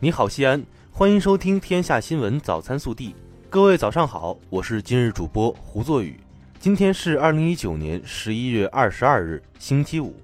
你好，西安，欢迎收听《天下新闻早餐速递》。各位早上好，我是今日主播胡作宇。今天是二零一九年十一月二十二日，星期五。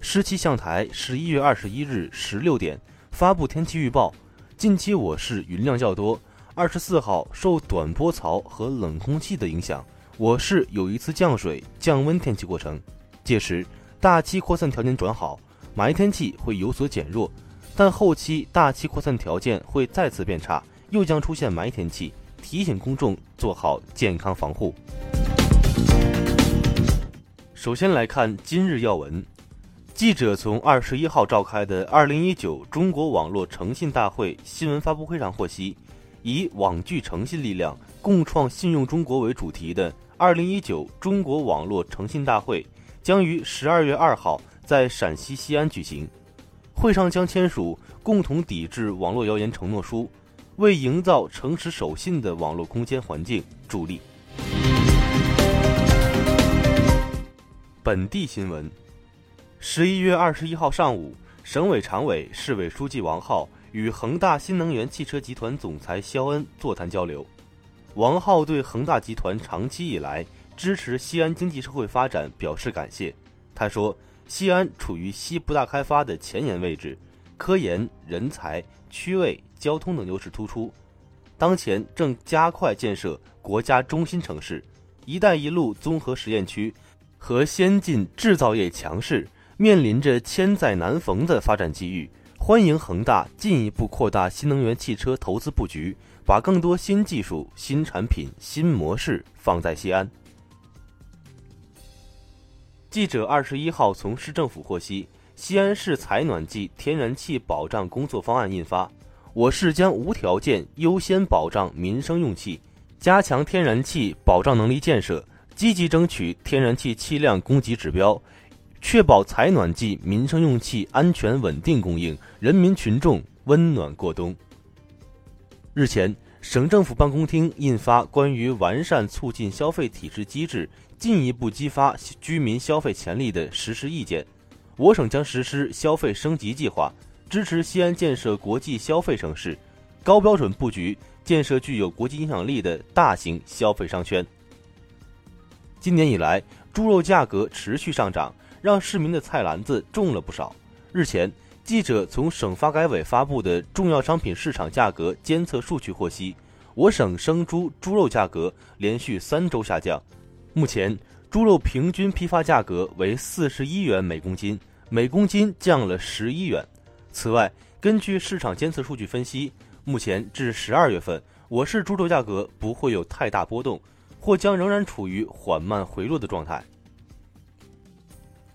湿气象台十一月二十一日十六点发布天气预报：近期我市云量较多。二十四号受短波槽和冷空气的影响，我市有一次降水降温天气过程。届时大气扩散条件转好，霾天气会有所减弱。但后期大气扩散条件会再次变差，又将出现霾天气，提醒公众做好健康防护。首先来看今日要闻，记者从二十一号召开的二零一九中国网络诚信大会新闻发布会上获悉，以“网聚诚信力量，共创信用中国”为主题的二零一九中国网络诚信大会将于十二月二号在陕西西安举行。会上将签署共同抵制网络谣言承诺书，为营造诚实守信的网络空间环境助力。本地新闻：十一月二十一号上午，省委常委、市委书记王浩与恒大新能源汽车集团总裁肖恩座谈交流。王浩对恒大集团长期以来支持西安经济社会发展表示感谢。他说。西安处于西部大开发的前沿位置，科研、人才、区位、交通等优势突出。当前正加快建设国家中心城市、“一带一路”综合实验区和先进制造业强势，面临着千载难逢的发展机遇。欢迎恒大进一步扩大新能源汽车投资布局，把更多新技术、新产品、新模式放在西安。记者二十一号从市政府获悉，西安市采暖季天然气保障工作方案印发，我市将无条件优先保障民生用气，加强天然气保障能力建设，积极争取天然气气量供给指标，确保采暖季民生用气安全稳定供应，人民群众温暖过冬。日前，省政府办公厅印发关于完善促进消费体制机制。进一步激发居民消费潜力的实施意见，我省将实施消费升级计划，支持西安建设国际消费城市，高标准布局建设具有国际影响力的大型消费商圈。今年以来，猪肉价格持续上涨，让市民的菜篮子重了不少。日前，记者从省发改委发布的重要商品市场价格监测数据获悉，我省生猪猪肉价格连续三周下降。目前，猪肉平均批发价格为四十一元每公斤，每公斤降了十一元。此外，根据市场监测数据分析，目前至十二月份，我市猪肉价格不会有太大波动，或将仍然处于缓慢回落的状态。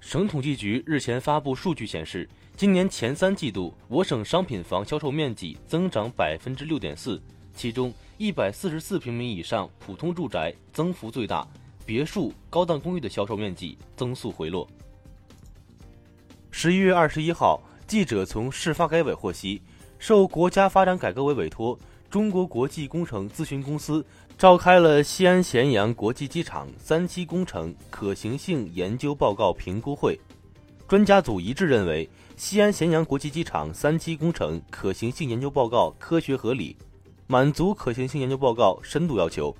省统计局日前发布数据显示，今年前三季度，我省商品房销售面积增长百分之六点四，其中一百四十四平米以上普通住宅增幅最大。别墅、高档公寓的销售面积增速回落。十一月二十一号，记者从市发改委获悉，受国家发展改革委委托，中国国际工程咨询公司召开了西安咸阳国际机场三期工程可行性研究报告评估会。专家组一致认为，西安咸阳国际机场三期工程可行性研究报告科学合理，满足可行性研究报告深度要求。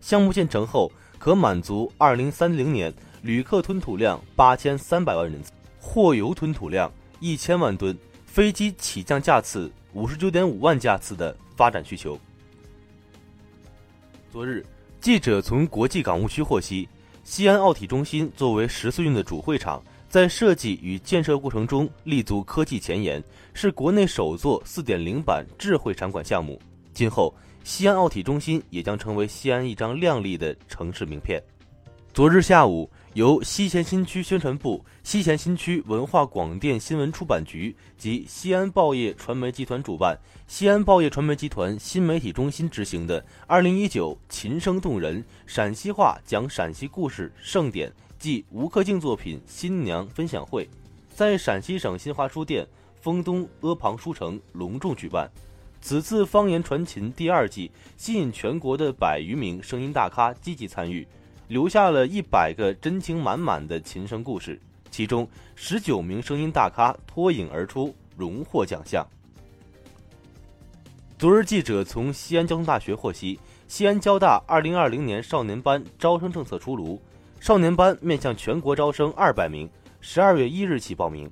项目建成后。可满足二零三零年旅客吞吐量八千三百万人次、货油吞吐量一千万吨、飞机起降架次五十九点五万架次的发展需求。昨日，记者从国际港务区获悉，西安奥体中心作为十四运的主会场，在设计与建设过程中立足科技前沿，是国内首座四点零版智慧场馆项目。今后。西安奥体中心也将成为西安一张亮丽的城市名片。昨日下午，由西咸新区宣传部、西咸新区文化广电新闻出版局及西安报业传媒集团主办，西安报业传媒集团新媒体中心执行的“二零一九琴声动人陕西话讲陕西故事盛典暨吴克敬作品新娘分享会”在陕西省新华书店丰东阿房书城隆重举办。此次方言传琴第二季吸引全国的百余名声音大咖积极参与，留下了一百个真情满满的琴声故事。其中十九名声音大咖脱颖而出，荣获奖项。昨日，记者从西安交通大学获悉，西安交大2020年少年班招生政策出炉，少年班面向全国招生200名，12月1日起报名。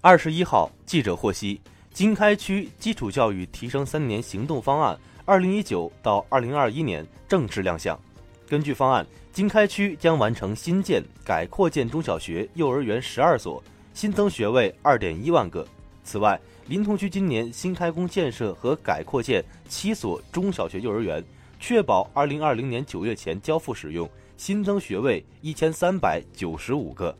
二十一号，记者获悉，经开区基础教育提升三年行动方案2019到2021年正式亮相。根据方案，经开区将完成新建、改扩建中小学、幼儿园十二所，新增学位二点一万个。此外，临潼区今年新开工建设和改扩建七所中小学、幼儿园，确保二零二零年九月前交付使用，新增学位一千三百九十五个。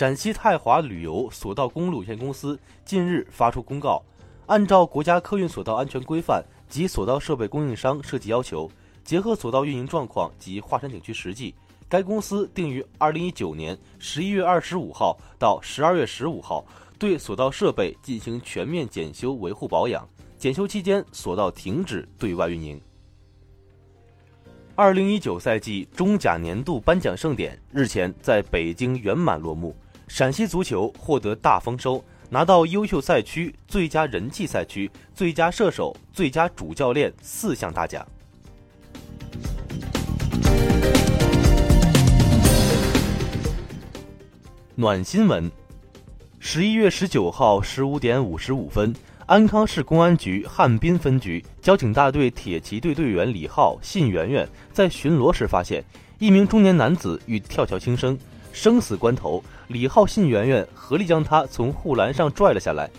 陕西泰华旅游索道公路有限公司近日发出公告，按照国家客运索道安全规范及索道设备供应商设计要求，结合索道运营状况及华山景区实际。该公司定于二零一九年十一月二十五号到十二月十五号对索道设备进行全面检修、维护保养。检修期间，索道停止对外运营。二零一九赛季中甲年度颁奖盛典日前在北京圆满落幕，陕西足球获得大丰收，拿到优秀赛区、最佳人气赛区、最佳射手、最佳主教练四项大奖。暖新闻：十一月十九号十五点五十五分，安康市公安局汉滨分局交警大队铁骑队队员李浩、信圆圆在巡逻时发现一名中年男子欲跳桥轻生，生死关头，李浩、信圆圆合力将他从护栏上拽了下来。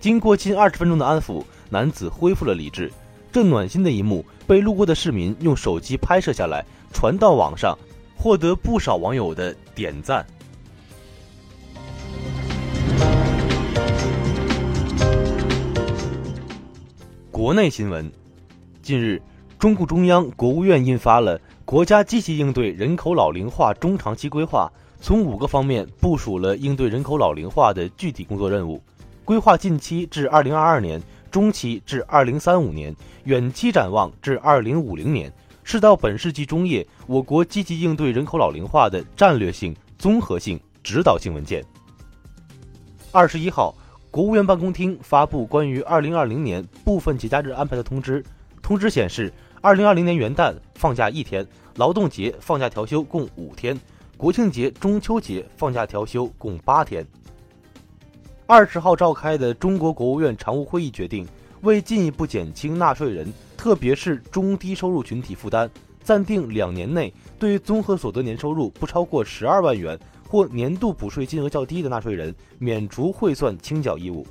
经过近二十分钟的安抚，男子恢复了理智。这暖心的一幕被路过的市民用手机拍摄下来，传到网上，获得不少网友的点赞。国内新闻，近日，中共中央、国务院印发了《国家积极应对人口老龄化中长期规划》，从五个方面部署了应对人口老龄化的具体工作任务，规划近期至二零二二年，中期至二零三五年，远期展望至二零五零年，是到本世纪中叶我国积极应对人口老龄化的战略性、综合性、指导性文件。二十一号。国务院办公厅发布关于二零二零年部分节假日安排的通知。通知显示，二零二零年元旦放假一天，劳动节放假调休共五天，国庆节、中秋节放假调休共八天。二十号召开的中国国务院常务会议决定，为进一步减轻纳税人，特别是中低收入群体负担，暂定两年内对综合所得年收入不超过十二万元。或年度补税金额较低的纳税人免除汇算清缴义务。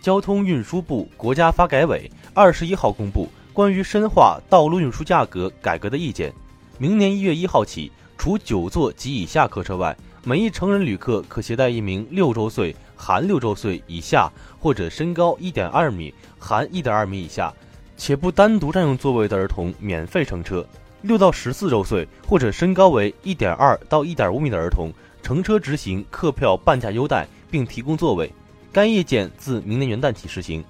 交通运输部、国家发改委二十一号公布关于深化道路运输价格改革的意见。明年一月一号起，除九座及以下客车外，每一成人旅客可携带一名六周岁含六周岁以下或者身高一点二米含一点二米以下，且不单独占用座位的儿童免费乘车。六到十四周岁或者身高为一点二到一点五米的儿童乘车执行客票半价优待，并提供座位。该意见自明年元旦起实行。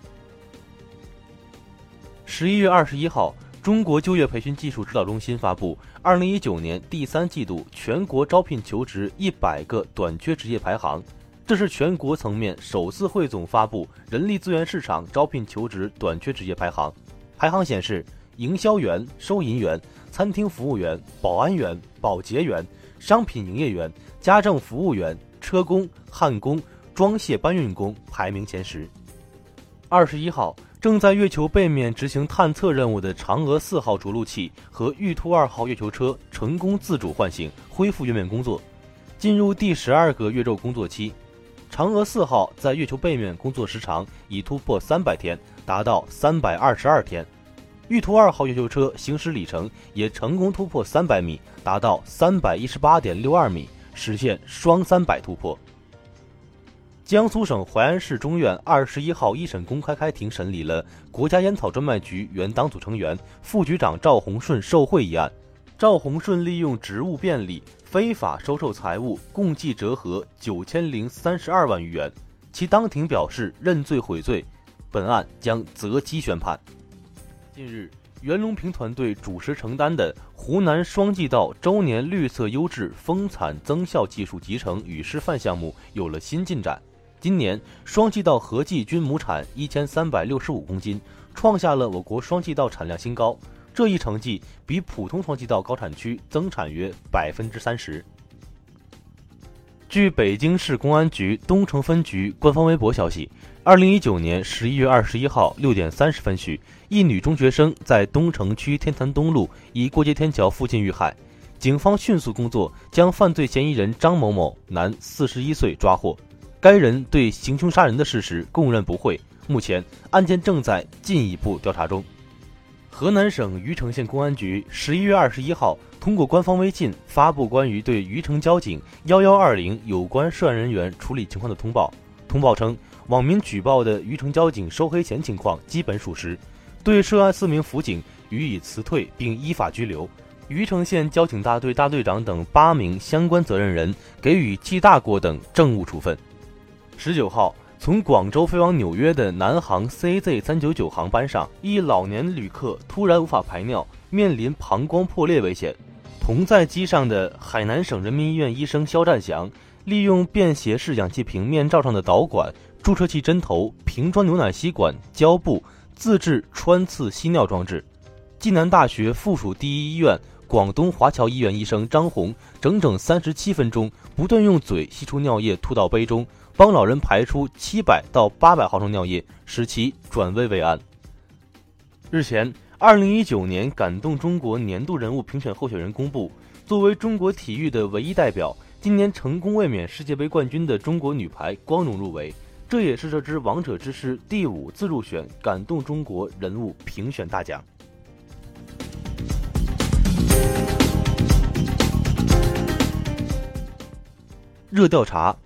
十一月二十一号，中国就业培训技术指导中心发布二零一九年第三季度全国招聘求职一百个短缺职业排行，这是全国层面首次汇总发布人力资源市场招聘求职短缺职业排行。排行显示，营销员、收银员。餐厅服务员、保安员、保洁员、商品营业员、家政服务员、车工、焊工、装卸搬运工排名前十。二十一号，正在月球背面执行探测任务的嫦娥四号着陆器和玉兔二号月球车成功自主唤醒，恢复月面工作，进入第十二个月昼工作期。嫦娥四号在月球背面工作时长已突破三百天，达到三百二十二天。玉兔二号月球车行驶里程也成功突破三百米，达到三百一十八点六二米，实现双三百突破。江苏省淮安市中院二十一号一审公开开庭审理了国家烟草专卖局原党组成员、副局长赵洪顺受贿一案。赵洪顺利用职务便利非法收受财物，共计折合九千零三十二万余元。其当庭表示认罪悔罪，本案将择期宣判。近日，袁隆平团队主持承担的湖南双季稻周年绿色优质丰产增效技术集成与示范项目有了新进展。今年双季稻合计均亩产一千三百六十五公斤，创下了我国双季稻产量新高。这一成绩比普通双季稻高产区增产约百分之三十。据北京市公安局东城分局官方微博消息，二零一九年十一月二十一号六点三十分许，一女中学生在东城区天坛东路一过街天桥附近遇害，警方迅速工作，将犯罪嫌疑人张某某（男，四十一岁）抓获。该人对行凶杀人的事实供认不讳。目前案件正在进一步调查中。河南省虞城县公安局十一月二十一号通过官方微信发布关于对虞城交警幺幺二零有关涉案人员处理情况的通报。通报称，网民举报的虞城交警收黑钱情况基本属实，对涉案四名辅警予以辞退并依法拘留。虞城县交警大队大队长等八名相关责任人给予记大过等政务处分。十九号。从广州飞往纽约的南航 CZ 三九九航班上，一老年旅客突然无法排尿，面临膀胱破裂危险。同在机上的海南省人民医院医生肖占祥，利用便携式氧气瓶面罩上的导管、注射器针头、瓶装牛奶吸管、胶布，自制穿刺吸尿装置。暨南大学附属第一医院广东华侨医院医生张红，整整三十七分钟，不断用嘴吸出尿液，吐到杯中。帮老人排出七百到八百毫升尿液，使其转危为安。日前，二零一九年感动中国年度人物评选候选人公布，作为中国体育的唯一代表，今年成功卫冕世界杯冠军的中国女排光荣入围，这也是这支王者之师第五次入选感动中国人物评选大奖。热调查。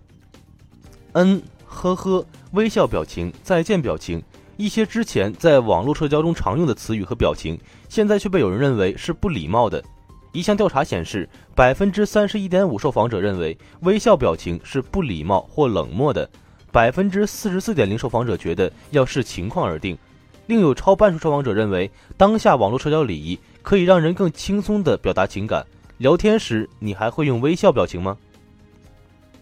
嗯，呵呵，微笑表情，再见表情，一些之前在网络社交中常用的词语和表情，现在却被有人认为是不礼貌的。一项调查显示，百分之三十一点五受访者认为微笑表情是不礼貌或冷漠的，百分之四十四点零受访者觉得要视情况而定，另有超半数受访者认为当下网络社交礼仪可以让人更轻松地表达情感。聊天时，你还会用微笑表情吗？